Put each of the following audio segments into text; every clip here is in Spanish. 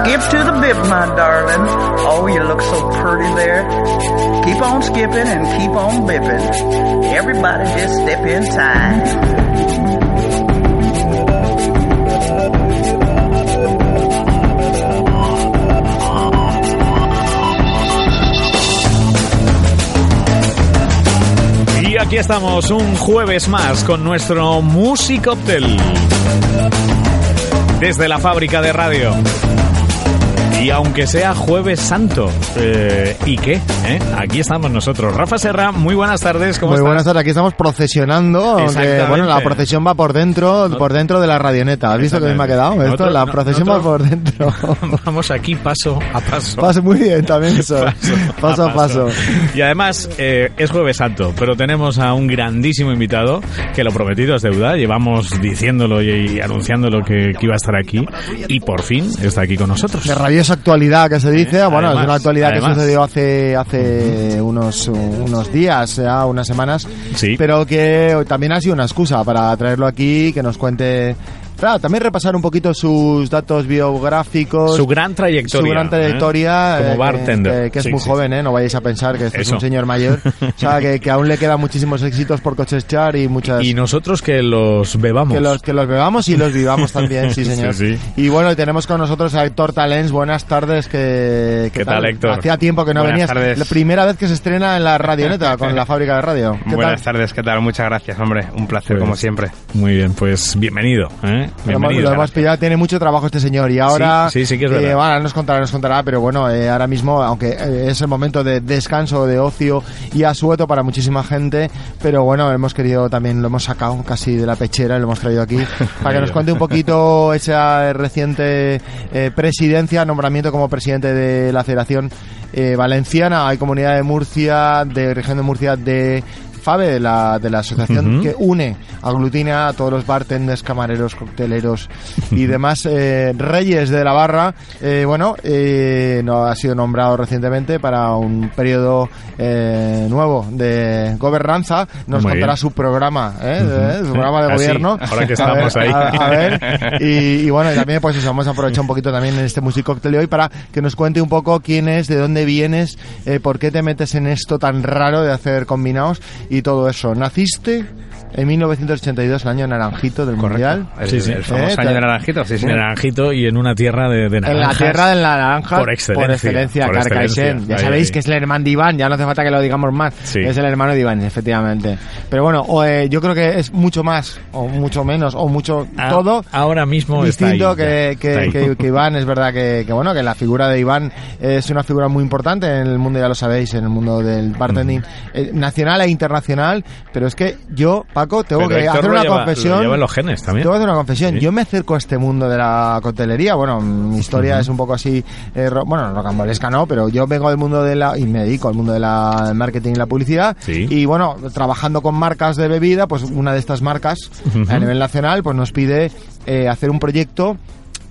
Skip to the bip, my darling. Oh, you look so pretty there. Keep on skipping and keep on bipping. Everybody just step in time. Y aquí estamos un jueves más con nuestro Musicoptel. Desde la fábrica de radio. Y aunque sea jueves santo, eh, ¿y qué? ¿Eh? Aquí estamos nosotros. Rafa Serra, muy buenas tardes, ¿cómo Muy estás? buenas tardes, aquí estamos procesionando, aunque bueno, la procesión va por dentro, por dentro de la radioneta. ¿Has visto que me ha quedado esto? La no- procesión va por dentro. Vamos aquí paso a paso. Pasa muy bien también eso. Paso a paso. Y además eh, es jueves santo, pero tenemos a un grandísimo invitado que lo prometido es deuda. Llevamos diciéndolo y, y anunciándolo que, que iba a estar aquí y por fin está aquí con nosotros. De rabiosa actualidad que se dice, bueno, Además, es una actualidad además. que sucedió hace hace unos unos días, ya unas semanas, Sí. pero que también ha sido una excusa para traerlo aquí, que nos cuente, claro, también repasar un poquito sus datos biográficos, Su gran trayectoria. su gran trayectoria, ¿eh? eh, Como que- bartender. que, que es Sí, muy sí, joven, ¿eh? no vayáis a pensar que este es un señor mayor, o sea, que, que aún le quedan muchísimos éxitos por cosechar y muchas Y nosotros que los bebamos. que los que los bebamos y los vivamos también, sí señor. sí. Y bueno, tenemos con nosotros a Héctor Talens. Buenas tardes, que ¿Qué tal, Héctor? Hacía tiempo que no Buenas venías. tardes. La primera vez que se estrena en la radioneta con la fábrica de radio. ¿Qué Buenas tal? tardes, ¿qué tal? Muchas gracias, hombre. Un placer, Pues, como siempre. Muy bien, pues bienvenido. ¿eh? Lo hemos, Bienvenido. lo hemos pillado, tiene mucho trabajo este señor y ahora Sí, sí, sí que es eh, verdad. bueno, ahora nos contará, nos contará, pero bueno, eh, ahora mismo, aunque eh, es el momento de descanso, de ocio y asueto para muchísima gente, pero bueno, hemos querido también, lo hemos sacado casi de la pechera y lo hemos traído aquí para que nos cuente un poquito esa reciente eh, presidencia, nombramiento como presidente de la Federación eh, Valenciana, hay Comunidad de Murcia, de Región de Murcia, de FABE, de la, de la asociación que une, aglutina a todos los bartenders, camareros, cocteleros y demás eh, reyes de la barra. Eh, bueno, eh, no, ha sido nombrado recientemente para un periodo eh, nuevo de gobernanza. Nos Muy contará bien. su programa, ¿eh? Eh, su programa de Ah, gobierno. ahora que A estamos ver, ahí. A, a ver. Y, y bueno, y también pues eso, vamos a aprovechar un poquito también en este Music Cocktail de hoy para que nos cuente un poco quién es, de dónde vienes, eh, por qué te metes en esto tan raro de hacer combinados y todo eso. Naciste en 1982, el año naranjito del Mundial. El, Sí, sí. el famoso Eh, año de naranjito, sí, sí. Naranjito y en una tierra de, de En la tierra de la naranja, Por excelencia, por excelencia, por excelencia. Ya Ahí, sabéis ahí. que es el hermano de Iván, ya no hace falta que lo digamos más. Sí. Es el hermano de Iván, efectivamente. Pero bueno, o, eh, yo creo que es mucho más, o mucho menos, o mucho Ah, todo ahora mismo está distinto ahí, que, ya, que, está ahí. que- que Iván. Es verdad que, que, bueno, que la figura de Iván es una figura muy importante en el mundo, ya lo sabéis, en el mundo del bartending eh, nacional e internacional. Pero es que yo, Paco, tengo Pero que Héctor hacer una lleva- confesión. Lleva los genes también. Hacer una confesión. Sí. Yo me acerco a este mundo de la coctelería. Bueno, mi historia es un poco así, eh, ro- bueno, rocambolesca no, pero yo vengo del mundo de la, y me dedico al mundo de la del marketing y la publicidad. Sí. Y bueno, trabajando con marcas de bebida, pues una de estas marcas a nivel nacional, pues nos pide eh, hacer un proyecto.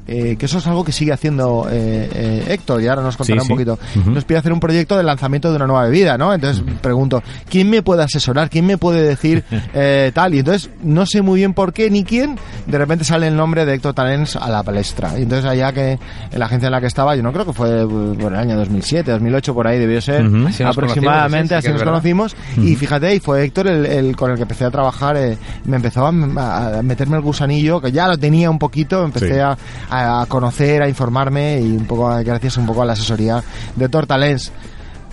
Eh, que eso es algo que sigue haciendo eh, eh, Héctor y ahora nos contará Sí, sí. un poquito. Ujú. Nos pide hacer un proyecto de lanzamiento de una nueva bebida, ¿no? Entonces pregunto, ¿quién me puede asesorar? ¿Quién me puede decir eh, tal? Y entonces no sé muy bien por qué ni quién, de repente sale el nombre de Héctor Talens a la palestra. Y entonces allá que en la agencia en la que estaba, yo no creo que fue uh, por el año 2007, 2008, por ahí debió ser Ujú. Así nos aproximadamente, conocimos, sí, sí así nos es verdad. conocimos. Y fíjate, y fue Héctor el, el con el que empecé a trabajar, eh, me empezó a, a meterme el gusanillo, que ya lo tenía un poquito, empecé Sí. a, a conocer, a informarme y un poco a- gracias un poco a la asesoría de Tortalens.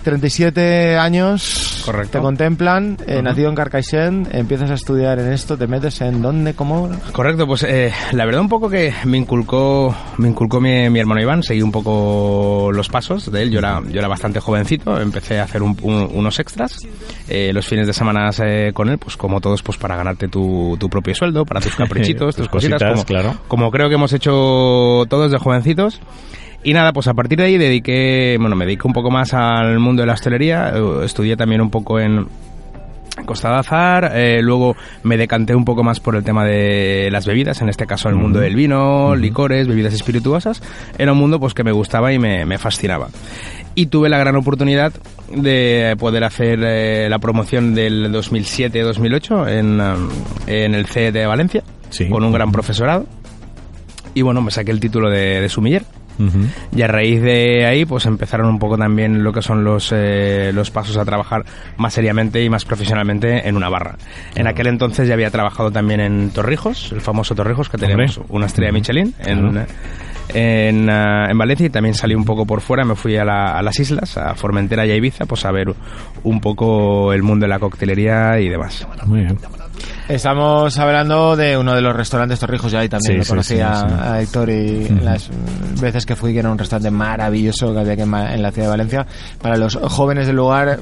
37 años Correcto. te contemplan, eh, nacido en Carcaixent, empiezas a estudiar en esto, te metes en dónde, cómo. Correcto, pues eh, la verdad un poco que me inculcó, me inculcó mi, mi hermano Iván, seguí un poco los pasos de él, yo era, yo era bastante jovencito, empecé a hacer un- un- unos extras, eh, los fines de semana eh, con él, pues como todos, pues para ganarte tu, tu propio sueldo, para tus caprichitos, tus cositas, cositas, como, claro. como creo que hemos hecho todos de jovencitos. Y nada, pues a partir de ahí dediqué, bueno, me dediqué un poco más al mundo de la hostelería, eh, estudié también un poco en, Costa de Azar, eh, luego me decanté un poco más por el tema de las bebidas, en este caso el mundo del vino, licores, bebidas espirituosas, era un mundo pues que me gustaba y me, me fascinaba. Y tuve la gran oportunidad de poder hacer eh, la promoción del 2007-2008 en, um, en el CET de Valencia, Sí. con un gran profesorado. Y bueno, me saqué el título de, de sumiller. Y a raíz de ahí, pues empezaron un poco también lo que son los, eh, los pasos a trabajar más seriamente y más profesionalmente en una barra. En aquel entonces ya había trabajado también en Torrijos, el famoso Torrijos, que tenemos una estrella Michelin en, en, ah, en Valencia y también salí un poco por fuera, me fui a, la- a las islas, a Formentera y a Ibiza, pues a ver un poco el mundo de la coctelería y demás. Muy bien. Estamos hablando de uno de los restaurantes Torrijos, yo ahí también Sí, lo sí, conocí sí, a, Héctor y las veces que fui, que era un restaurante maravilloso que había aquí en, la ciudad de Valencia, para los jóvenes del lugar,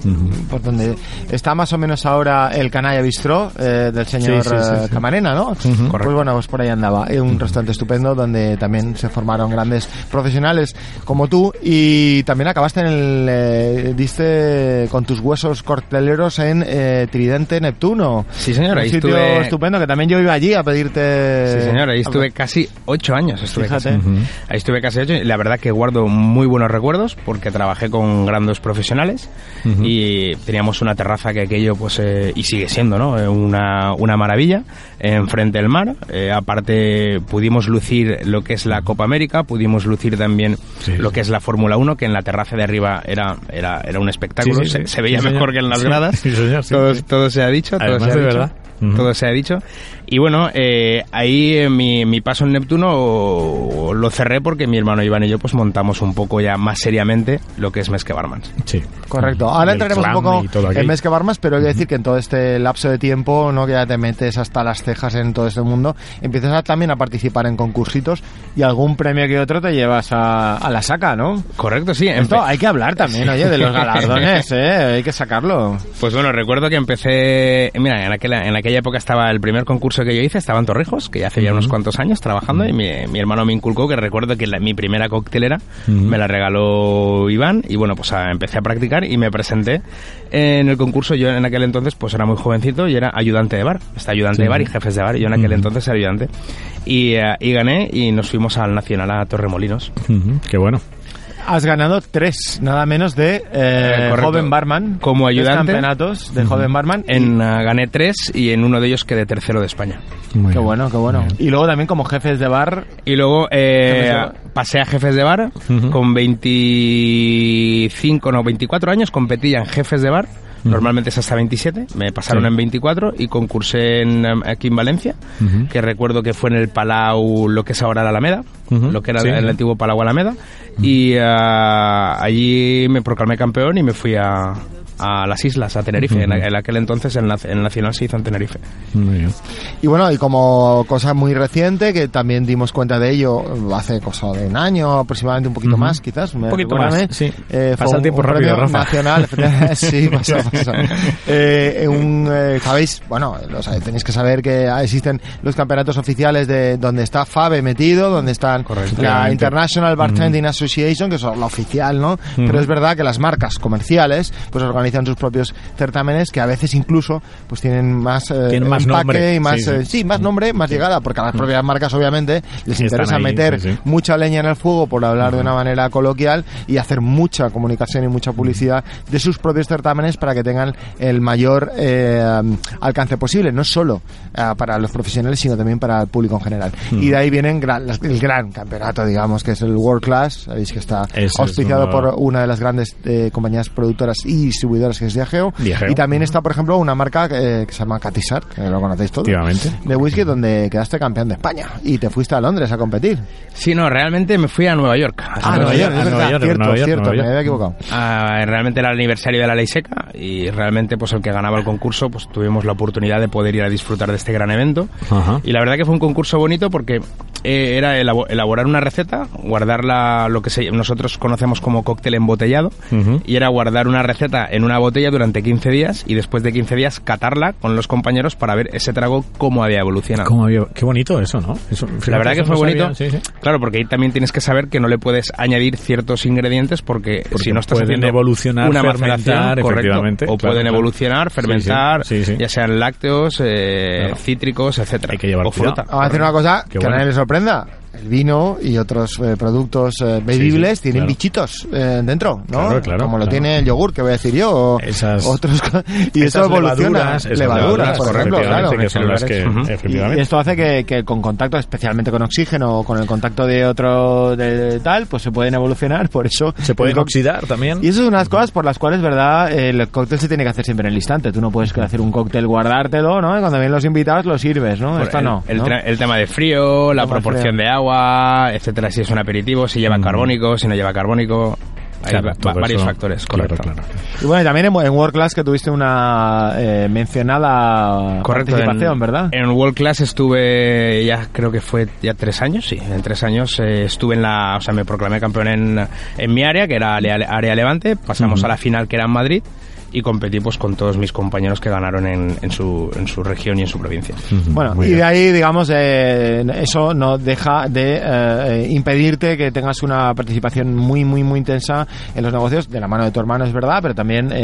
por donde está más o menos ahora el Canalla Bistró eh, del señor eh. Camarena, ¿no? Pues bueno, pues por ahí andaba. Un restaurante estupendo donde también se formaron grandes profesionales como tú y también acabaste en el... eh, diste con tus huesos corteleros en eh, Tridente Neptuno. Sí, señor, sitio estuve- estupendo que también yo iba allí a pedirte. Sí, señor, ahí estuve casi ocho años. Estuve casi. Ujú. Ahí estuve casi ocho y la verdad que guardo muy buenos recuerdos porque trabajé con grandes profesionales Ujú. y teníamos una terraza que aquello, pues, eh, y sigue siendo, ¿no? Eh, Una, una maravilla enfrente del mar. Eh, aparte, pudimos lucir lo que es la Copa América, pudimos lucir también Sí, lo que es la Fórmula 1, que en la terraza de arriba era, era, era un espectáculo, se, se veía mejor que en las gradas. sí, señor, sí, todo, todo se ha dicho, todo Además se ha de dicho. verdad. Ujú. Todo se ha dicho. Y bueno, eh, ahí mi, mi paso en Neptuno lo cerré porque mi hermano Iván y yo pues montamos un poco ya más seriamente lo que es Mesque Barmans. Sí. Correcto. Y Ahora entraremos un poco en. Mesque Barmas, pero hay que decir que en todo este lapso de tiempo, no que ya te metes hasta las cejas en todo este mundo, empiezas a- también a participar en concursitos y algún premio que otro te llevas a, a la saca, ¿no? Correcto, sí. Esto hay que hablar también, oye, de los galardones, ¿eh? Hay que sacarlo. Pues bueno, recuerdo que empecé, mira, en aquella, en aquella época estaba el primer concurso que yo hice, estaba en Torrijos, que ya hace ya unos cuantos años trabajando, y mi, mi hermano me inculcó que recuerdo que la- mi primera coctelera Ujú. me la regaló Iván, y bueno, pues a- empecé a practicar y me presenté en el concurso. Yo en aquel entonces pues era muy jovencito y era ayudante de bar, está ayudante Sí. de bar y jefes de bar, y yo en aquel Ujú. entonces era ayudante. Y, eh, y gané y nos fuimos al Nacional a Torremolinos. Ujú. Qué bueno. Has ganado tres, nada menos de eh, correcto. joven barman. Como Tres ayudante. campeonatos de joven barman. En, ah, gané tres y en uno de ellos quedé tercero de España. Muy Qué bien. bueno, qué bueno. Y luego también como jefes de bar. Y luego eh, Jefes de bar. pasé a jefes de bar con 25, no, 24 años, competía en jefes de bar. Normalmente es hasta 27, me pasaron Sí. en 24 y concursé en, em, aquí en Valencia, que recuerdo que fue en el Palau, lo que es ahora la Alameda, lo que era Sí. el antiguo Palau Alameda, y ah, allí me proclamé campeón y me fui a, a las islas, a Tenerife. en, en aquel entonces el, el Nacional se hizo en Tenerife. Muy bien. Y bueno, y como cosa muy reciente, que también dimos cuenta de ello hace cosa de un año, aproximadamente un poquito Ujú. más, quizás. Un poquito más, sí. Eh, Pasa el tiempo un rápido, premio Rafa. nacional, sí, pasa, pasa. Eh, un, eh, sabéis, bueno, lo sabéis, tenéis que saber que existen los campeonatos oficiales de donde está FABE metido, donde están Correcto. la. International Bartending Association, que es la oficial, ¿no? Pero es verdad que las marcas comerciales, pues organizan sus propios certámenes que a veces incluso pues tienen más, eh, Tienen más empaque nombre, y más sí, sí. eh, sí, más nombre, más llegada, porque a las propias marcas obviamente les interesa ahí, meter mucha leña en el fuego, por hablar de una manera coloquial, y hacer mucha comunicación y mucha publicidad de sus propios certámenes para que tengan el mayor eh, alcance posible, no solo eh, para los profesionales, sino también para el público en general. Y de ahí vienen gran- las- el gran campeonato, digamos, que es el World Class, sabéis que está Ese es auspiciado uno- por una de las grandes eh, compañías productoras y distribuidoras que es Diageo. Diageo. Y también está, por ejemplo, una marca eh, que se llama Catisar, que lo conocéis todos Efectivamente. de whisky donde quedaste campeón de España y te fuiste a Londres a competir. Sí, no, realmente me fui a Nueva York. Ah, Nueva York, a es Nueva York, cierto, Nueva York, cierto, Nueva me York. había equivocado. Ah, realmente era el aniversario de la ley seca y realmente pues el que ganaba el concurso pues tuvimos la oportunidad de poder ir a disfrutar de este gran evento Ajá. y la verdad que fue un concurso bonito porque eh, era elabo- elaborar una receta guardarla lo que se- nosotros conocemos como cóctel embotellado Ujú. y era guardar una receta en una botella durante 15 días y después de 15 días catarla con los compañeros para ver ese trago cómo había evolucionado ¿Cómo había- Qué bonito eso, ¿no? Eso- la verdad que fue no sabía, bonito. sí, sí. Claro, porque ahí también tienes que saber que no le puedes añadir ciertos ingredientes porque, Porque si no estás pueden haciendo evolucionar, una fermentar, correcto, efectivamente, o claro, pueden claro. evolucionar, fermentar, sí, sí, sí. ya sean lácteos, eh, Claro. cítricos, etcétera, Hay que llevar o fruta. Vamos a decir una cosa Qué que a bueno. nadie le sorprenda. El vino y otros eh, productos eh, bebibles sí, tienen claro. bichitos eh, dentro, ¿no? Claro, claro, Como lo claro. tiene el yogur, que voy a decir yo, o Esas- otros y Esas eso evoluciona. levaduras, levaduras, por ejemplo, claro. efectivamente, que son las que, Ujú. efectivamente. Y esto hace que, que con contacto, especialmente con oxígeno o con el contacto de otro de tal, pues se pueden evolucionar, por eso... Se pueden oxidar también. Y eso es unas cosas por las cuales, ¿verdad? El cóctel se tiene que hacer siempre en el instante. Tú no puedes hacer un cóctel, guardártelo, ¿no? Y cuando vienen los invitados lo sirves, ¿no? Esto el, no. el, ¿no? tra- el tema de frío, la proporción frío. de agua, etcétera, si es un aperitivo, si lleva carbónico, si no lleva carbónico. Hay Claro, varios eso, factores, claro, correcto. claro. Y bueno, y también en, en World Class que tuviste una eh, mencionada Correcto, participación, en, ¿verdad? En World Class estuve ya creo que fue ya tres años, sí, en tres años eh, estuve en la, o sea, me proclamé campeón en, en mi área, que era área, área Levante, pasamos a la final que era en Madrid y competí pues con todos mis compañeros que ganaron en, en su, en su región y en su provincia. Bueno, Muy y bien. de ahí, digamos, eh, eso no deja de eh, impedirte que tengas una participación muy, muy, muy intensa en los negocios, de la mano de tu hermano, es verdad, pero también eh,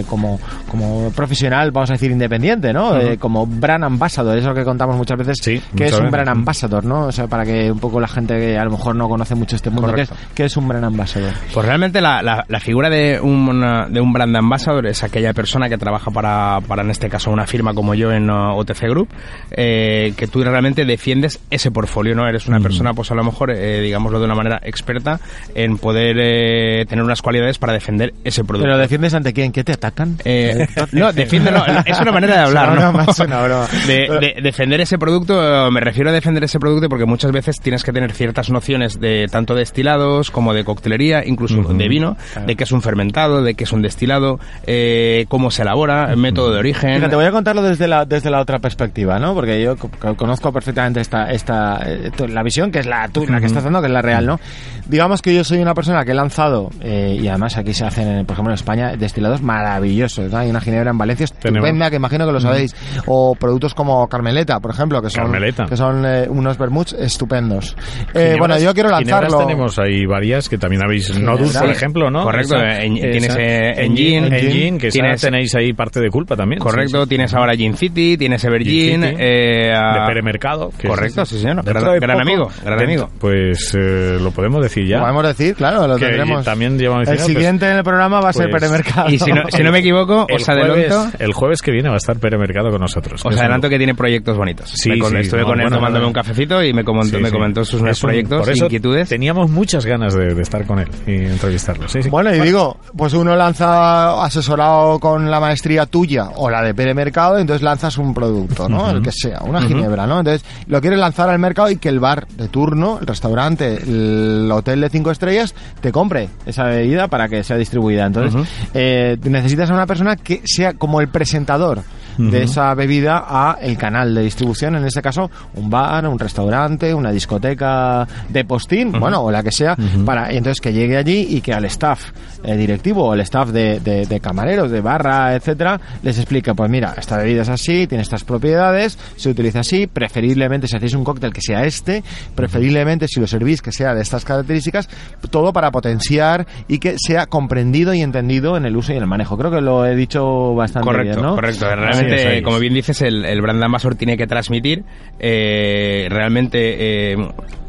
eh, como, como profesional, vamos a decir, independiente, ¿no? Eh, como brand ambassador, eso que contamos muchas veces, Sí, que es un brand ambassador, ¿no? O sea, para que un poco la gente que a lo mejor no conoce mucho este mundo, ¿qué es, es un brand ambassador? Pues realmente la, la- la figura de un, de un brand ambassador es aquella persona que trabaja para, para en este caso, una firma como yo en uh, OTC Group, eh, que tú realmente defiendes ese portfolio, ¿no? Eres una persona, pues a lo mejor, eh, digámoslo de una manera experta en poder eh, tener unas cualidades para defender ese producto. ¿Pero defiendes ante quién? ¿Qué te atacan? No, defiende, no, es una manera de hablar, ¿no? una broma. De, de- defender ese producto, me refiero a defender ese producto porque muchas veces tienes que tener ciertas nociones de tanto de destilados como de coctelería, incluso de vino, de qué es un fermentado, de qué es un destilado, eh, cómo se elabora, método de origen. Fíjate, voy a contarlo desde la, desde la otra perspectiva, ¿no? Porque yo co- co- conozco perfectamente esta, esta, eh, la visión que es la tuya, la que estás dando, que es la real, ¿no? Digamos que yo soy una persona que he lanzado, eh, y además aquí se hacen, por ejemplo, en España, destilados maravillosos, ¿no? Hay una ginebra en Valencia Tenemos. estupenda, que imagino que lo sabéis. O productos como Carmeleta, por ejemplo, que son, Carmeleta. Que son eh, unos vermuts estupendos. Eh, Ginebras- bueno, yo quiero lanzarlo. tenemos ahí varias que también habéis Nodus, por ejemplo, ¿no? Correcto, en- tienes, eh, Engine, Engine, Que esa tienes- tenéis ahí parte de culpa también. Correcto, Sí, sí. tienes ahora Gin City, tienes Evergin, Gin City, eh, a- de Pere Mercado. que Correcto, sí, señor. Gran- gran amigo, gran dentro- amigo. Pues eh, lo podemos decir ya. Podemos decir, claro, lo Que tendremos. también llevamos el diciendo, pues, siguiente en el programa va a ser pues, Pere Mercado. Y si no, si no me equivoco, el os adelanto, jueves, el jueves que viene va a estar Pere Mercado con nosotros. os adelanto que tiene proyectos bonitos. Sí, con- estuve no, con él bueno, tomándome un cafecito y me comentó, me sus nuevos proyectos, por eso inquietudes. Teníamos muchas ganas de, de estar con él y entrevistarlo. Bueno, y digo, pues uno lanza asesorado con la maestría tuya o la de Pere Mercado, entonces lanzas un producto, ¿no? El que sea, una ginebra, ¿no? Entonces lo quieres lanzar al mercado y que el bar de turno, el restaurante, el hotel de cinco estrellas, te compre esa bebida para que sea distribuida. Entonces eh, necesitas a una persona que sea como el presentador de esa bebida a el canal de distribución, en este caso un bar, un restaurante, una discoteca de postín, bueno, o la que sea, para entonces que llegue allí y que al staff eh, directivo o al staff de, de- de camareros, de barra, etcétera, les explique, pues mira, esta bebida es así, tiene estas propiedades, se utiliza así, preferiblemente si hacéis un cóctel que sea este, preferiblemente si lo servís que sea de estas características, todo para potenciar y que sea comprendido y entendido en el uso y en el manejo. Creo que lo he dicho bastante Correcto, bien, ¿no? correcto. Realmente, es. como bien dices, el, el brand ambassador tiene que transmitir eh, realmente eh,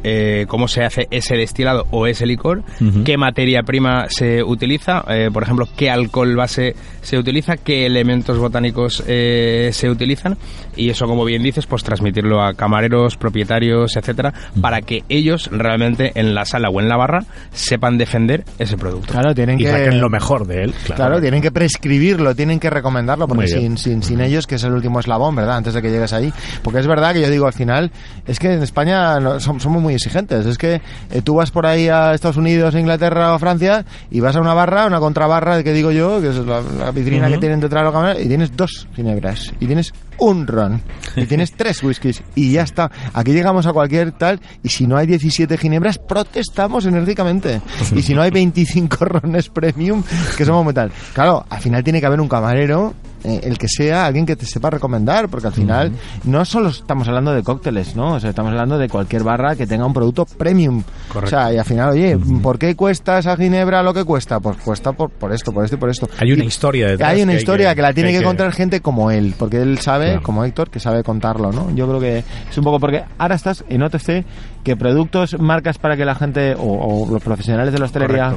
eh, cómo se hace ese destilado o ese licor, qué materia prima se utiliza, eh, por ejemplo, qué alcohol base se utiliza, qué elementos botánicos eh, se utilizan y eso, como bien dices, pues transmitirlo a camareros, propietarios, etcétera, para que ellos realmente en la sala o en la barra sepan defender ese producto. Claro, tienen y que saquen lo mejor de él. Claro, Claro, tienen que prescribirlo, tienen que recomendarlo, porque sin, sin, sin ellos, que es el último eslabón, ¿verdad? Antes de que llegues ahí. Porque es verdad que yo digo, al final, es que en España no- somos muy exigentes. Es que eh, tú vas por ahí a Estados Unidos, Inglaterra o Francia, y vas a una barra, una contrabarra, que digo yo, que es la, la vitrina que tienen detrás de la cámara, y tienes dos ginebras, y tienes un ron, y tienes tres whiskies, y ya está. Aquí llegamos a cualquier tal, y si no hay 17 ginebras, protestamos enérgicamente. Y si no hay 25 rones premium, que somos muy tal. Claro, al final tiene que haber un camarero eh, el que sea, alguien que te sepa recomendar, porque al final no solo estamos hablando de cócteles, ¿no? O sea, estamos hablando de cualquier barra que tenga un producto premium. O sea, y al final, oye, ¿por qué cuesta esa ginebra lo que cuesta? Pues cuesta por, por esto, por esto y por esto. Hay una Y- historia detrás. hay una que historia que, la tiene que, contar gente como él, porque él sabe, Claro. como Héctor, que sabe contarlo, ¿no? Yo creo que es un poco porque ahora estás en OTC, que productos, marcas para que la gente o, o los profesionales de la hostelería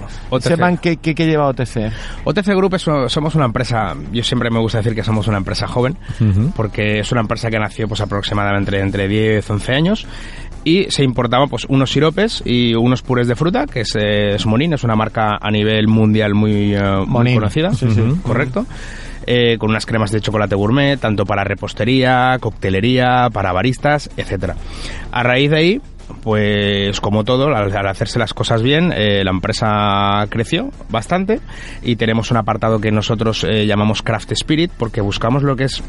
sepan qué, qué, qué lleva OTC. OTC Group es- somos una empresa, yo siempre me gusta decir que somos una empresa joven, porque es una empresa que nació pues aproximadamente entre 10 11 años y se importaban pues unos siropes y unos purés de fruta, que es, eh, es Monin, es una marca a nivel mundial muy, eh, muy conocida, sí, sí. Ujú, correcto. Eh, con unas cremas de chocolate gourmet, tanto para repostería, coctelería, para baristas, etcétera. A raíz de ahí, pues como todo, al, hacerse las cosas bien, eh, la empresa creció bastante y tenemos un apartado que nosotros eh, llamamos Craft Spirit porque buscamos lo que es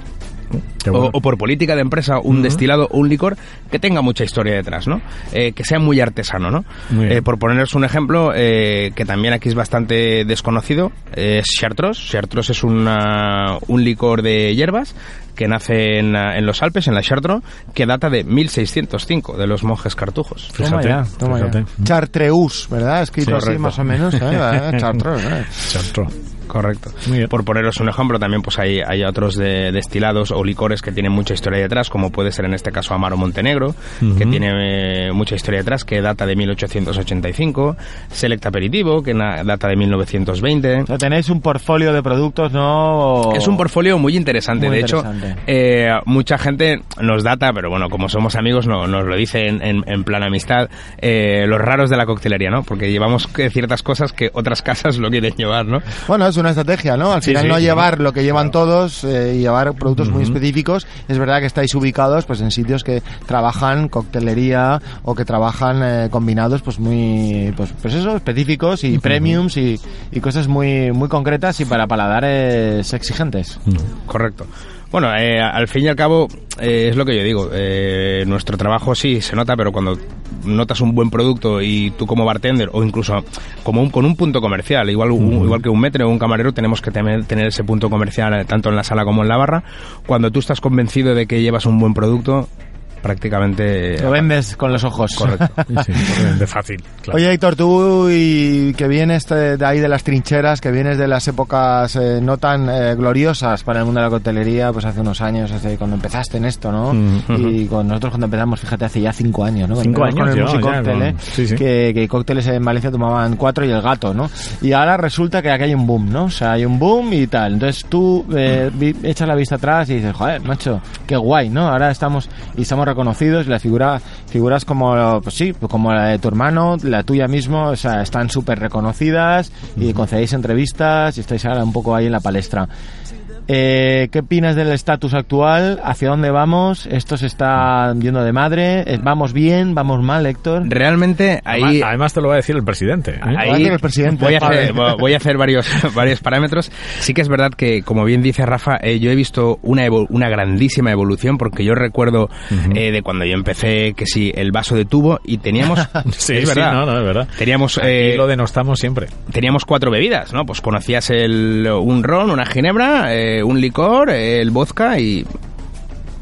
bueno. o, o por política de empresa un destilado o un licor que tenga mucha historia detrás, ¿no? Eh, que sea muy artesano, ¿no? Muy. Eh, por poneros un ejemplo eh, que también aquí es bastante desconocido, es Chartreuse. Chartreuse es una- un licor de hierbas que nace en, en los Alpes, en la Chartreux, que data de 1605, de los monjes cartujos. Toma Fíjate, ya, toma ya. fíjate. Chartreuse, ¿verdad? Escrito Sí, así correcto. más o menos. Chartreuse, ¿eh? Chartro. Correcto. Muy bien. Por poneros un ejemplo, también pues hay, hay otros de, destilados o licores que tienen mucha historia detrás, como puede ser en este caso Amaro Montenegro, que Ujú. tiene eh, mucha historia detrás, que data de 1885, Select Aperitivo, que na- data de 1920. O sea, tenéis un portfolio de productos, ¿no? Es un portfolio muy interesante. Muy de interesante. hecho, eh, mucha gente nos data, pero bueno, como somos amigos, no, nos lo dice en, en- en plan amistad, eh, los raros de la coctelería, ¿no? Porque llevamos que ciertas cosas que otras casas lo quieren llevar, ¿no? Bueno, es una estrategia, ¿no? Al final sí, no llevar lo que llevan todos eh, y llevar productos muy específicos. Es verdad que estáis ubicados pues en sitios que trabajan coctelería o que trabajan eh, combinados pues muy pues, pues eso, específicos y premiums y, y cosas muy muy concretas y para paladares exigentes. Correcto. Bueno, eh, al fin y al cabo, eh, es lo que yo digo. eh, nuestro trabajo sí se nota, pero cuando notas un buen producto y tú como bartender o incluso como un, con un punto comercial, igual, un- igual que un metro o un camarero, tenemos que tener, tener ese punto comercial eh, tanto en la sala como en la barra. Cuando tú estás convencido de que llevas un buen producto, prácticamente... Lo vendes con los ojos. Correcto. Sí, de fácil. claro. Oye, Héctor, tú y que vienes de, ahí de las trincheras, que vienes de las épocas eh, no tan eh, gloriosas para el mundo de la coctelería, pues hace unos años, hace, cuando empezaste en esto, ¿no? Mm, Y con nosotros cuando empezamos, fíjate, hace ya cinco años, ¿no? Cinco años con el ya, ya, Musicóctel, con- ¿eh? sí, sí. Que, que cócteles en Valencia tomaban cuatro y el gato, ¿no? Y ahora resulta que aquí hay un boom, ¿no? O sea, hay un boom y tal. Entonces tú eh, echas la vista atrás y dices, joder, macho, qué guay, ¿no? Ahora estamos y estamos reconocidos y la figura, figuras como, pues sí, como la de tu hermano, la tuya mismo, o sea, están súper reconocidas y concedéis entrevistas y estáis ahora un poco ahí en la palestra. Eh, ¿Qué opinas del estatus actual? ¿Hacia dónde vamos? ¿Esto se está yendo de madre? Eh, ¿Vamos bien? ¿Vamos mal, Héctor? Realmente ahí... Además, además te lo va a decir el presidente. ¿eh? Ahí- el presidente. voy a hacer, voy a hacer varios, varios parámetros. Sí que es verdad que, como bien dice Rafa, eh, yo he visto una, una grandísima evolución porque yo recuerdo eh, de cuando yo empecé que sí, el vaso de tubo y teníamos... Sí, es sí, verdad. no, no, es verdad. Teníamos... Eh, lo denostamos siempre. teníamos cuatro bebidas, ¿no? Pues conocías el, un ron, una ginebra, eh, un licor, eh, el vodka y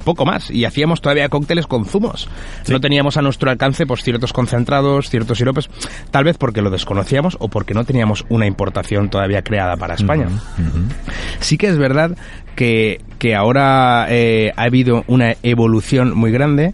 poco más. Y hacíamos todavía cócteles con zumos. No teníamos a nuestro alcance pues ciertos concentrados, ciertos siropes, tal vez porque lo desconocíamos o porque no teníamos una importación todavía creada para España. Sí que es verdad que, que ahora eh, ha habido una evolución muy grande.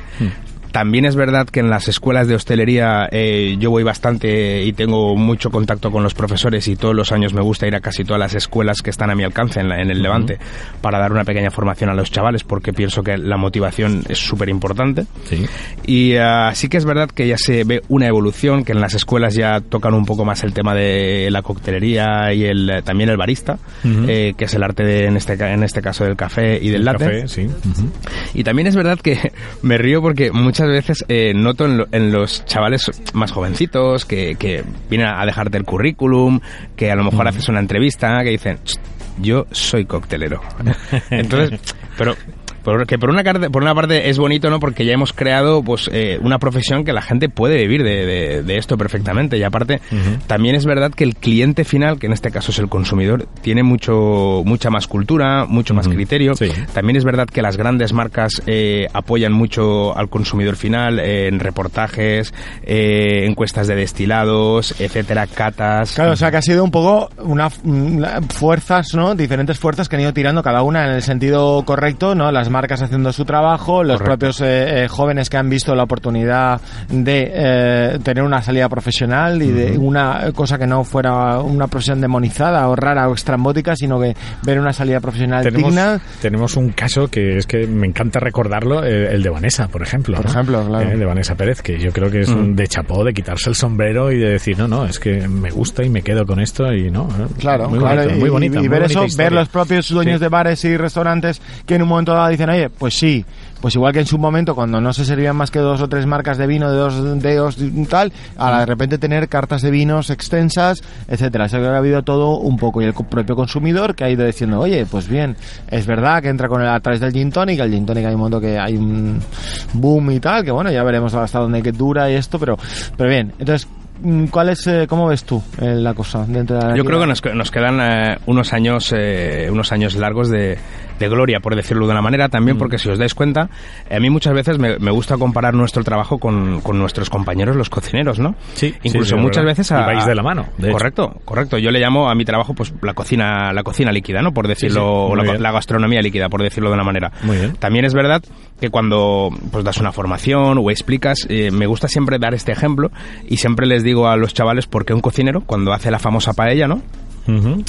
También es verdad que en las escuelas de hostelería eh, yo voy bastante y tengo mucho contacto con los profesores y todos los años me gusta ir a casi todas las escuelas que están a mi alcance en, la- en el Levante para dar una pequeña formación a los chavales porque pienso que la motivación es súper importante. Sí. Y ah, sí que es verdad que ya se ve una evolución, que en las escuelas ya tocan un poco más el tema de la coctelería y el, eh, también el barista, eh, que es el arte de, en, este, en este caso del café y del latte. Café, sí. Ujú. Y también es verdad que me río porque muchas veces eh, noto en, lo- en los chavales más jovencitos que, que vienen a dejarte el currículum, que a lo mejor haces una entrevista, que dicen, "Ch, yo soy coctelero. Entonces, pero Porque por una, parte, por una parte es bonito, ¿no? Porque ya hemos creado pues eh, una profesión que la gente puede vivir de, de- de esto perfectamente. Y aparte, también es verdad que el cliente final, que en este caso es el consumidor, tiene mucho mucha más cultura, mucho más criterio. Sí. También es verdad que las grandes marcas eh, apoyan mucho al consumidor final eh, en reportajes, eh, encuestas de destilados, etcétera, catas. Claro, o sea que ha sido un poco una, una- fuerzas, ¿no? Diferentes fuerzas que han ido tirando cada una en el sentido correcto, ¿no? Las marcas haciendo su trabajo, los Correcto. propios eh, eh, jóvenes que han visto la oportunidad de eh, tener una salida profesional y de una cosa que no fuera una profesión demonizada o rara o estrambótica, sino que ver una salida profesional Tenemos, digna. tenemos un caso que es que me encanta recordarlo, eh, el de Vanessa, por ejemplo. Por ¿no? ejemplo, claro. Eh, de Vanessa Pérez, que yo creo que es Mm. un de chapó de quitarse el sombrero y de decir, no, no, es que me gusta y me quedo con esto y no. Claro, muy claro, bonito, y, muy ver eso, ver los propios dueños Sí. de bares y restaurantes que en un momento dado dicen, oye, pues sí, pues igual que en su momento cuando no se servían más que dos o tres marcas de vino de dos dedos y tal, a de repente tener cartas de vinos extensas, etcétera. O sea, que ha habido todo un poco y el propio consumidor que ha ido diciendo, oye, pues bien, es verdad que entra con el a través del gin tonic, el gin tonic hay un momento que hay un boom y tal, que bueno, ya veremos hasta dónde que dura y esto, pero pero bien. Entonces, mm, ¿cuál es eh, cómo ves tú eh, la cosa dentro de la Yo creo que nos, nos quedan eh, unos años eh, unos años largos de, de gloria, por decirlo de una manera, también porque si os dais cuenta, eh, a mí muchas veces me, me gusta comparar nuestro trabajo con, con nuestros compañeros, los cocineros, ¿no? Sí, Incluso sí, sí, muchas veces a, Y vais de la mano, de hecho. correcto, correcto. Yo le llamo a mi trabajo pues la cocina la cocina líquida, ¿no? Por decirlo, sí, o muy la, gastronomía líquida, por decirlo de una manera. Muy bien. También es verdad que cuando pues das una formación o explicas, eh, me gusta siempre dar este ejemplo y siempre les digo a los chavales por qué un cocinero cuando hace la famosa paella, ¿no?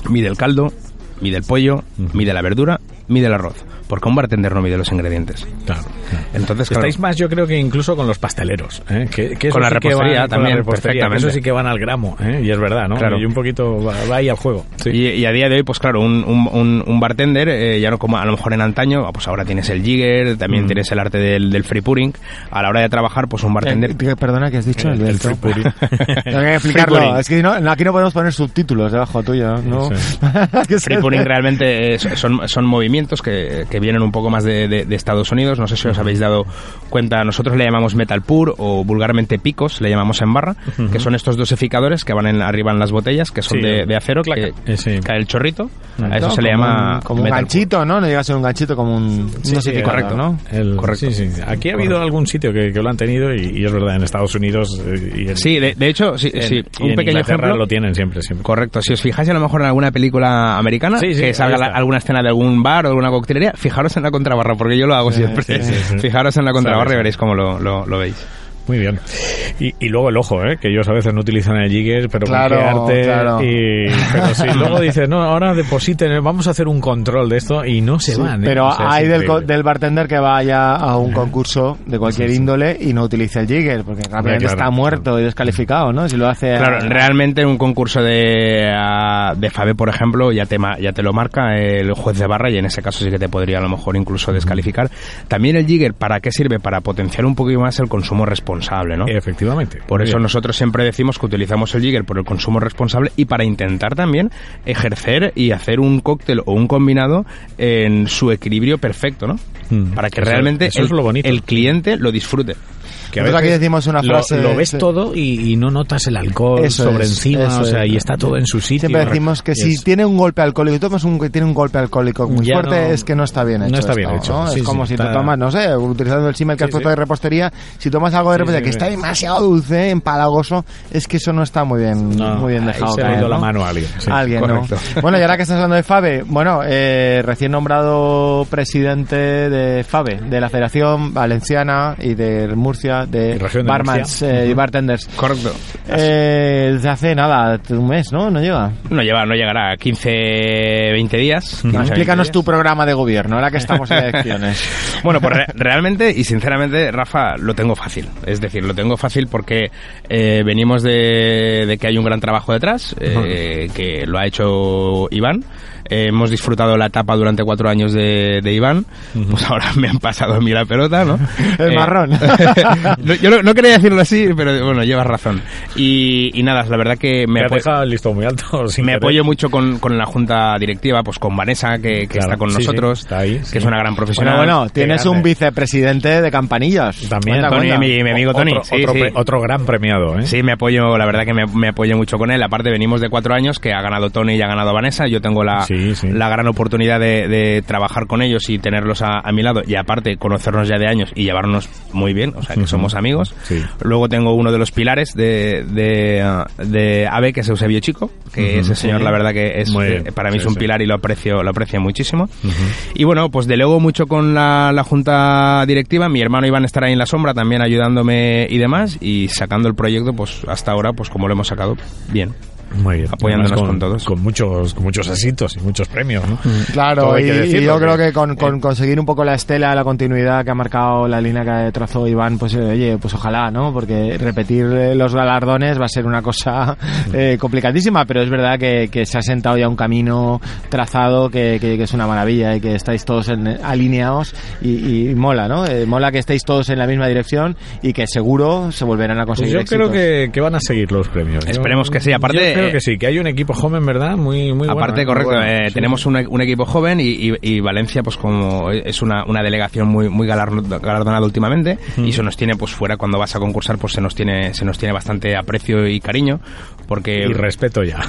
Mide el caldo, mide el pollo, mide la verdura, mide el arroz. Porque un bartender no mide los ingredientes. Claro, claro. Entonces, claro, Estáis más, yo creo que incluso con los pasteleros. ¿eh? Que, que eso Con la sí que repostería van- con también, la repostería, perfectamente. Eso sí que van al gramo, ¿eh? y es verdad, ¿no? Claro. Y un poquito va, va ahí al juego. Sí. Y, y a día de hoy, pues claro, un, un, un- un bartender, eh, ya no como a lo mejor en antaño, pues ahora tienes el jigger, también Mm. tienes el arte del, del free pouring. A la hora de trabajar, pues un bartender... Eh, perdona, que has dicho? El- free pouring. Tengo que explicarlo. Es que no, aquí no podemos poner subtítulos debajo tuyo, ¿no? Sí. Free pouring realmente es- son, son movimientos que, que vienen un poco más de, de- de Estados Unidos. No sé si os habéis dado cuenta, nosotros le llamamos metal pour o vulgarmente picos, le llamamos en barra, que son estos dosificadores que van en, arriba en las botellas, que son Sí. de, de acero, que Eh, sí. cae el chorrito. A eso se le como llama un- como un metal ganchito, ¿no? No llega a ser un ganchito como un Sí, no sí, sé correcto. ¿no? El- Correcto. sí, sí. Aquí ha habido algún sitio que, que lo han tenido y, y es verdad, en Estados Unidos eh, y en, Sí, de, de hecho, sí, en- un pequeño ejemplo. lo tienen siempre, siempre. Correcto, si os fijáis a lo mejor en alguna película americana, Sí, sí, que salga alguna escena de algún bar o alguna coctelería, fijaros en la contrabarra, porque yo lo hago siempre. Fijaros en la contrabarra y veréis cómo lo, lo, lo veis. Muy bien. Y, y luego el ojo, ¿eh? que ellos a veces no utilizan el jigger, pero Claro, con qué arte. claro. Y, pero sí, luego dices, no, ahora depositen, vamos a hacer un control de esto y no se Sí, van. ¿eh? pero O sea, es hay del, del bartender que vaya a un concurso de cualquier Sí, sí. índole y no utilice el jigger, porque claro, está muerto y descalificado, ¿no? Si lo hace... a- realmente en un concurso de, a- de FABE, por ejemplo, ya te, ma- ya te lo marca el juez de barra y en ese caso sí que te podría a lo mejor incluso descalificar. También el jigger, ¿para qué sirve? Para potenciar un poquito más el consumo responsable, ¿no? Efectivamente. Por eso bien. nosotros siempre decimos que utilizamos el jigger por el consumo responsable y para intentar también ejercer y hacer un cóctel o un combinado en su equilibrio perfecto, ¿no? Mm. Para que Eso- realmente eso el, es lo bonito. el cliente lo disfrute. Que a Nosotros aquí veces decimos una lo- frase- Lo, ves sí. todo y, y no notas el alcohol Eso sobre es, encima, eso o sea, es. y está todo en su sitio. Siempre decimos que si es- tiene un golpe alcohólico, tomas un que tiene un golpe alcohólico muy Ya fuerte, no- es que no está bien no hecho. está bien esto, hecho. ¿no? Sí, es como si está- te tomas, no sé, utilizando el símil que has puesto de repostería, si tomas algo de repostería que está demasiado dulce, empalagoso, es que eso no está muy bien, No, muy bien dejado. se le ido la ¿no? mano a alguien. sí. Alguien, correcto. ¿no? Bueno, y ahora que estás hablando de FABE, bueno, eh, recién nombrado presidente de FABE, de la Federación Valenciana y de Murcia, de de barmans eh, y bartenders. Correcto. Eh, desde hace nada, un mes, ¿no? No llega. No, lleva, no llegará a 15, 20 días. 15, 20 Explícanos días. tu programa de gobierno, ahora que estamos en elecciones. Bueno, pues re- realmente y sinceramente, Rafa, lo tengo fácil. Es decir, lo tengo fácil porque eh, venimos de, de que hay un gran trabajo detrás, eh, que lo ha hecho Iván. Eh, hemos disfrutado la etapa durante cuatro años de, de Iván. Pues ahora me han pasado a mí la pelota, ¿no? El Eh, marrón. No, yo no, no quería decirlo así, pero bueno, llevas razón. Y, y nada, la verdad que me, Me has apo- dejado el listón muy alto. sin me querer. apoyo mucho con, con la junta directiva, pues con Vanessa, que, que Claro, está con sí, sí, nosotros, está ahí, que sí. es una gran profesional. Bueno, bueno, tienes un vicepresidente de campanillas. También, Cuenta, Tony, cuenta. mi, mi amigo Tony. Otro, sí, otro, sí. pre- otro gran premiado, ¿eh? Sí, me apoyo, la verdad que me, me apoyo mucho con él. Aparte, venimos de cuatro años que ha ganado Tony y ha ganado Vanessa. Yo tengo la, Sí, sí. la gran oportunidad de, de trabajar con ellos y tenerlos a, a mi lado. Y aparte, conocernos ya de años y llevarnos muy bien, o sea, que somos amigos. Sí. Luego tengo uno de los pilares de, de, ah, de AVE, que es Eusebio Chico, que ese señor, Sí. la verdad que es eh, para mí Sí, es un sí. pilar y lo aprecio, lo aprecio muchísimo. Y bueno, pues delego mucho con la, la junta directiva. Mi hermano Iván estará ahí en la sombra también ayudándome y demás. Y sacando el proyecto, pues hasta ahora, pues como lo hemos sacado, bien. Muy bien. Apoyándonos con todos. Con muchos, con muchos éxitos y muchos premios, ¿no? Claro, Todo hay y, yo creo que- que con, con conseguir un poco la estela, la continuidad que ha marcado la línea que trazó Iván, pues eh, oye, pues ojalá, ¿no? Porque repetir eh, los galardones va a ser una cosa eh, complicadísima, pero es verdad que, que se ha sentado ya un camino trazado que, que- que es una maravilla y que estáis todos en- alineados y, y mola, ¿no? Eh, mola que estéis todos en la misma dirección y que seguro se volverán a Pues conseguir yo creo éxitos. que, que van a seguir los premios. Yo- Esperemos que sí. Aparte, yo creo eh, que sí, que hay un equipo joven, ¿verdad? Muy, muy Aparte, bueno, ¿eh? correcto, Muy bueno. eh, Sí, tenemos sí. un, un equipo joven y, y- y Valencia, pues como es una, una delegación muy, muy galardo- galardonada últimamente y se nos tiene, pues fuera cuando vas a concursar, pues se nos tiene, se nos tiene bastante aprecio y cariño porque Y respeto ya.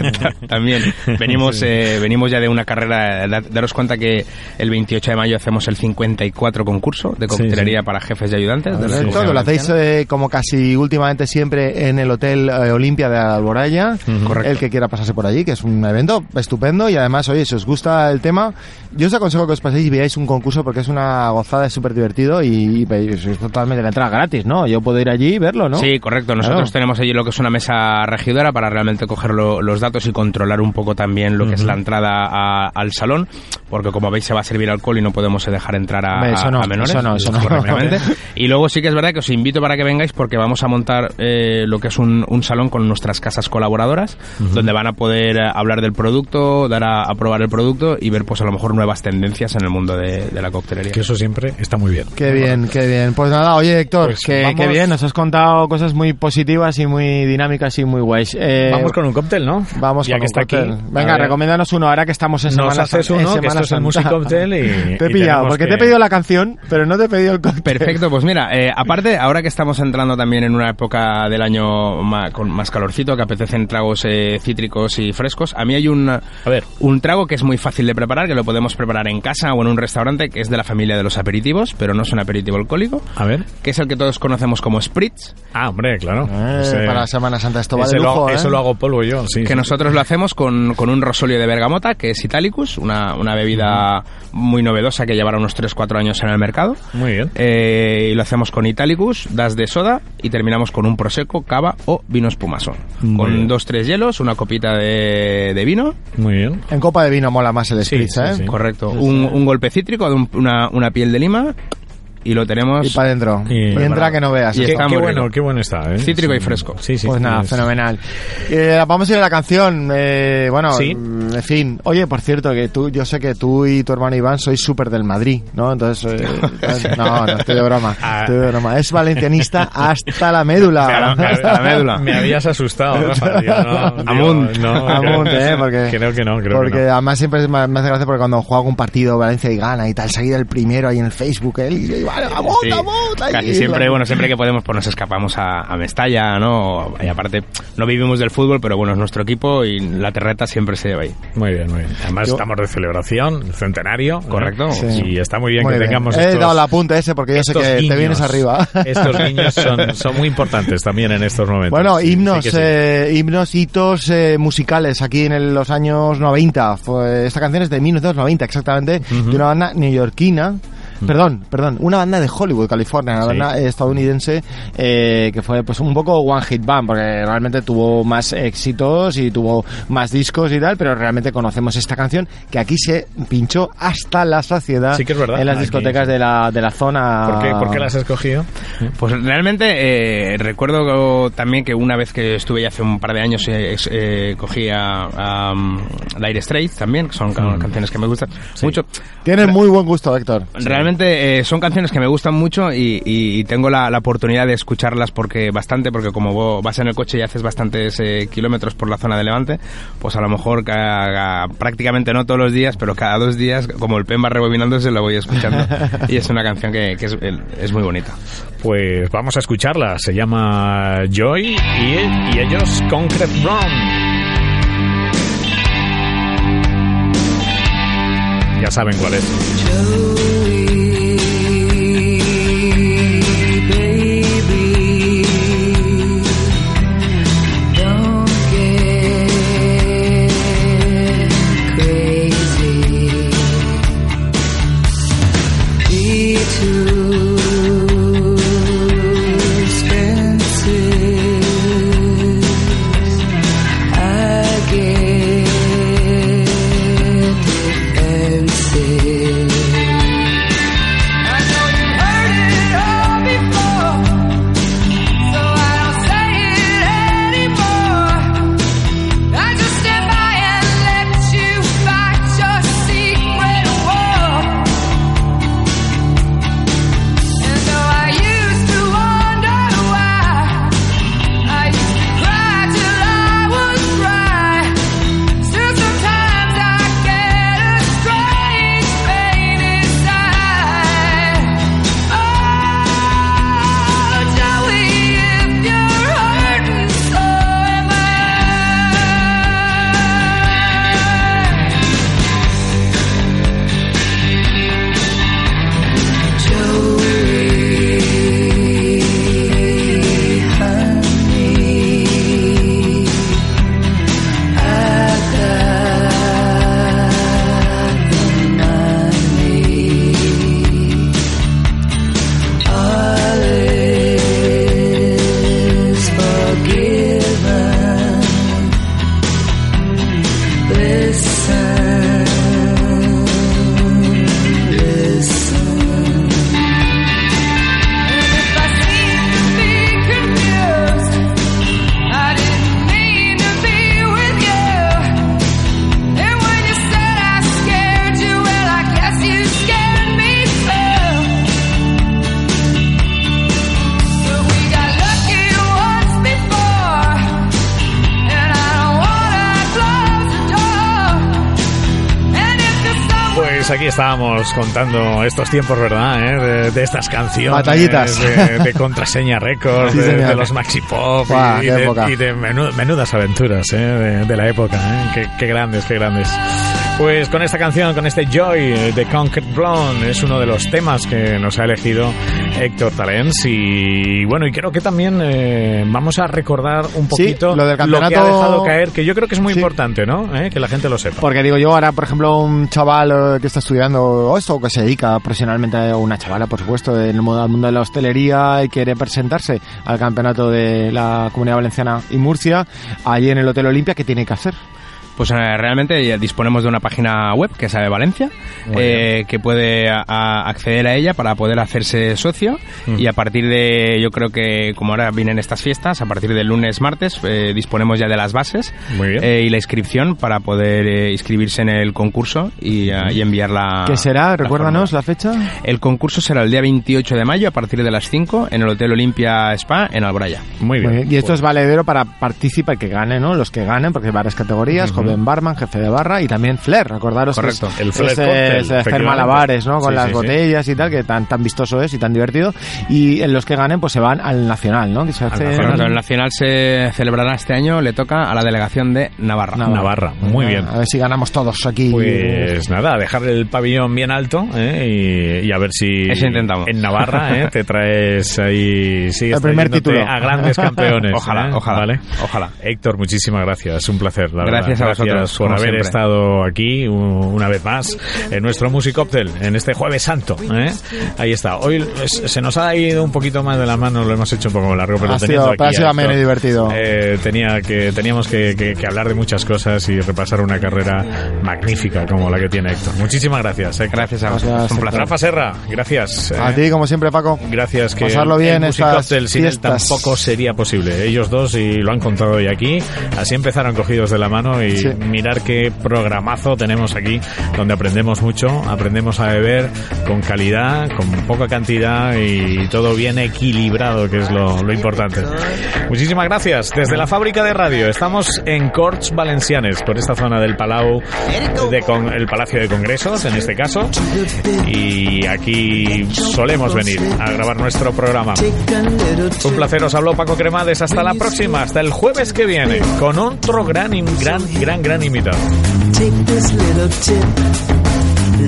también venimos eh, venimos ya de una carrera da- daros cuenta que el 28 de mayo hacemos el 54 concurso de coctelería sí. para jefes y ayudantes de la que lo hacéis eh, como casi últimamente siempre en el Hotel eh, Olimpia de Alboraya. Correcto. El que quiera pasarse por allí, que es un evento estupendo y además, oye, si os gusta el tema, yo os aconsejo que os paséis y veáis un concurso porque es una gozada, es súper divertido y, y es totalmente la entrada gratis, ¿no? Yo puedo ir allí y verlo, ¿no? Sí, correcto. Nosotros Claro. tenemos allí lo que es una mesa regidora para realmente coger lo- los datos y controlar un poco también lo que es la entrada a- al salón, porque como veis se va a servir alcohol y no podemos dejar entrar a, eso no, a menores. eso no, eso no. correctamente. y luego sí que es verdad que os invito para que vengáis porque vamos a montar eh, lo que es un, un salón con nuestras casas colaboradoras, donde van a poder eh, hablar del producto, dar a, a probar el producto y ver pues a lo mejor nuevas tendencias en el mundo de, de la coctelería. que eso siempre está muy bien. Qué bien, qué bien. Pues nada, oye Héctor, Pues que, vamos- bien, nos has contado cosas muy positivas y muy dinámicas y muy guays. Eh, Vamos con un cóctel, ¿no? Vamos ya con que un está cóctel. aquí. Venga, recomiéndanos uno ahora que estamos en Nos Semana haces en que Semana esto es el Santa. Music Cocktail y- Te he pillado, porque que- te he pedido la canción, pero no te he pedido el cóctel. Perfecto, pues mira, eh, aparte, ahora que estamos entrando también en una época del año con más calorcito, que apetecen tragos eh, cítricos y frescos, a mí hay un, A ver. un trago que es muy fácil de preparar, que lo podemos preparar en casa o en un restaurante, que es de la familia de los aperitivos, pero no es un aperitivo alcohólico, A ver. que es el que todos conocemos como Spritz, Ah, hombre, claro. Eh, Ese- para Semana Santa esto va de lo, lujo, ¿eh? eso lo hago polvo yo, sí. que sí. nosotros lo hacemos con, con un rosolio de bergamota, que es Italicus, una, una bebida muy novedosa que llevará unos 3-4 años en el mercado. Muy bien. Eh, y lo hacemos con Italicus, das de soda y terminamos con un prosecco, cava o vino espumoso. Muy con bien. dos, tres hielos, una copita de, de vino, Muy bien. En copa de vino mola más el Sí, spritz, sí, ¿eh? sí. correcto. Un, un golpe cítrico de un- una, una piel de lima y lo tenemos Y para adentro. Y- Y entra que no veas. Y Qué, está qué muy bueno, qué bueno está, ¿eh? Cítrico y Sí. fresco. Sí, sí. Pues nada, Es- fenomenal. Eh, vamos a ir a la canción. Eh, bueno, Sí. en fin. Oye, por cierto, que tú, yo sé que tú y tu hermano Iván sois súper del Madrid, ¿no? Entonces, eh, no, no, estoy de broma. Ah. Estoy de broma. Es valencianista hasta la médula. Claro, Hasta la médula. me habías asustado, Rafa, no, no, Amunt, creo- eh, porque- Creo que no, creo Porque que no. además siempre me hace gracia porque cuando juega un partido Valencia y gana y tal, seguir el primero ahí en el Facebook, él y yo, vale, ¡amut, Sí. ahí, Casi siempre, claro. bueno, siempre que podemos, pues nos escapamos a, a Mestalla, ¿no? Y aparte, no vivimos del fútbol, pero bueno, es nuestro equipo y la terreta siempre se lleva ahí. Muy bien, muy bien. Además Yo- estamos de celebración, el centenario. Correcto. Sí. Y está muy bien Muy que bien. tengamos He estos, dado el apunte ese porque yo sé que te vienes arriba. Estos niños son, son muy importantes también en estos momentos. Bueno, Sí, himnos, sí que sí. eh, himnos, hitos eh, musicales aquí en el- los años 90. Fue- esta canción es de 1990 exactamente, de una banda neoyorquina. Perdón, perdón, una banda de Hollywood, California, una Sí. banda estadounidense eh, que fue pues un poco one hit band, porque realmente tuvo más éxitos y tuvo más discos y tal, pero realmente conocemos esta canción que aquí se pinchó hasta la saciedad Sí que es verdad, en las aquí, discotecas sí. de la, de la zona. ¿Por qué, por qué las has escogido? Pues realmente eh, recuerdo también que una vez que estuve ya hace un par de años eh, eh, cogí a, a, um, Dire Straits también, que son Mm. canciones que me gustan Sí. mucho. Tienes muy buen gusto, Héctor. Realmente realmente eh, son canciones que me gustan mucho y, y tengo la, la oportunidad de escucharlas porque bastante, porque como vos vas en el coche y haces bastantes eh, kilómetros por la zona de Levante, pues a lo mejor ca- prácticamente no todos los días, pero cada dos días, como el pen va rebobinándose, lo voy escuchando. y es una canción que, que es, es muy bonita. Pues vamos a escucharla. Se llama Joy y, y ellos Concrete Brown. Ya saben cuál es. Pues aquí estábamos contando estos tiempos, ¿verdad? ¿Eh? De, de, estas canciones. Batallitas. De, de contraseña récords, Sí, de, los Maxi Pop y, de, y menudas aventuras ¿eh? de, de la época. ¿eh? Qué, qué grandes, qué grandes. Pues con esta canción, con este Joy de Concrete Blonde, es uno de los temas que nos ha elegido Héctor Talens. Y bueno, y creo que también eh, vamos a recordar un Sí, poquito lo del que ha campeonato- dejado caer, que yo creo que es muy Sí. importante, ¿no? ¿Eh? Que la gente lo sepa. Porque digo yo, ahora, por ejemplo, un chaval eh, que está estudiando esto, que se dedica profesionalmente, o una chavala, por supuesto, en el mundo, mundo de la hostelería y quiere presentarse al campeonato de la Comunidad Valenciana y Murcia, allí en el Hotel Olimpia, ¿qué tiene que hacer? Pues eh, realmente ya disponemos de una página web que es la de Valencia, eh, que puede a- a acceder a ella para poder hacerse socio Mm. y a partir de, yo creo que como ahora vienen estas fiestas, a partir del lunes, martes, eh, disponemos ya de las bases Muy bien. eh, y la inscripción para poder eh, inscribirse en el concurso y, eh, y enviarla. ¿Qué será? la Recuérdanos fórmula. la fecha. El concurso será el día 28 de mayo a partir de las 5 en el Hotel Olimpia Spa en Alboraya. Muy bien. Muy bien. Y esto es valedero para participar, que gane, ¿no? Los que ganen, porque hay varias categorías, joven barman, jefe de barra y también flair, recordaros que Correcto. es- El flair ese- cocktail, ese hacer malabares, ¿no? Con Sí, las sí, sí. botellas y tal, que tan, tan vistoso es y tan divertido. Y en los que ganen, pues se van al nacional, ¿no? Que se hace... nacional. Correcto, el Nacional se celebrará este año, le toca a la delegación de Navarra. Navarra, muy bien. A ver si ganamos todos aquí. Pues nada, dejar el pabellón bien alto ¿eh? y, y a ver si Eso intentamos. en Navarra ¿eh? te traes ahí sigues El primer título. a grandes campeones. Ojalá, ¿eh? ojalá, ¿Vale? ojalá. Héctor, muchísimas gracias, un placer. La Gracias verdad. a vosotros, por haber siempre. estado aquí una vez más en nuestro Music Cocktail, en este Jueves Santo. ¿eh? Ahí está. Hoy se nos ha ido un poquito más de la mano, lo hemos hecho un poco largo, pero Ha sido- aquí ha a sido ameno y divertido. eh, tenía que, teníamos que, que- que hablar de muchas cosas y repasar una carrera magnífica como la que tiene Héctor. Muchísimas gracias. Héctor. Gracias a Gracias, vosotros. Un placer. Rafa Serra, gracias. eh. A ti, como siempre, Paco. Gracias que Pasarlo bien el Music Cocktail sin él tampoco sería posible. Ellos dos y lo han contado hoy aquí. Así empezaron cogidos de la mano y, Sí. mirar qué programazo tenemos aquí, donde aprendemos mucho, aprendemos a beber con calidad, con poca cantidad y todo bien equilibrado, que es lo, lo importante. Muchísimas gracias. Desde la fábrica de radio, estamos en Corts Valencianes, por esta zona del Palau, de con, el Palacio de Congresos, en este caso, y aquí solemos venir a grabar nuestro programa. Un placer, os habló Paco Cremades. Hasta la próxima, hasta el jueves que viene, con otro gran, gran, gran, gran. Take this little tip.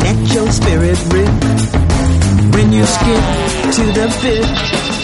Let your spirit rip. When you skip to the bit.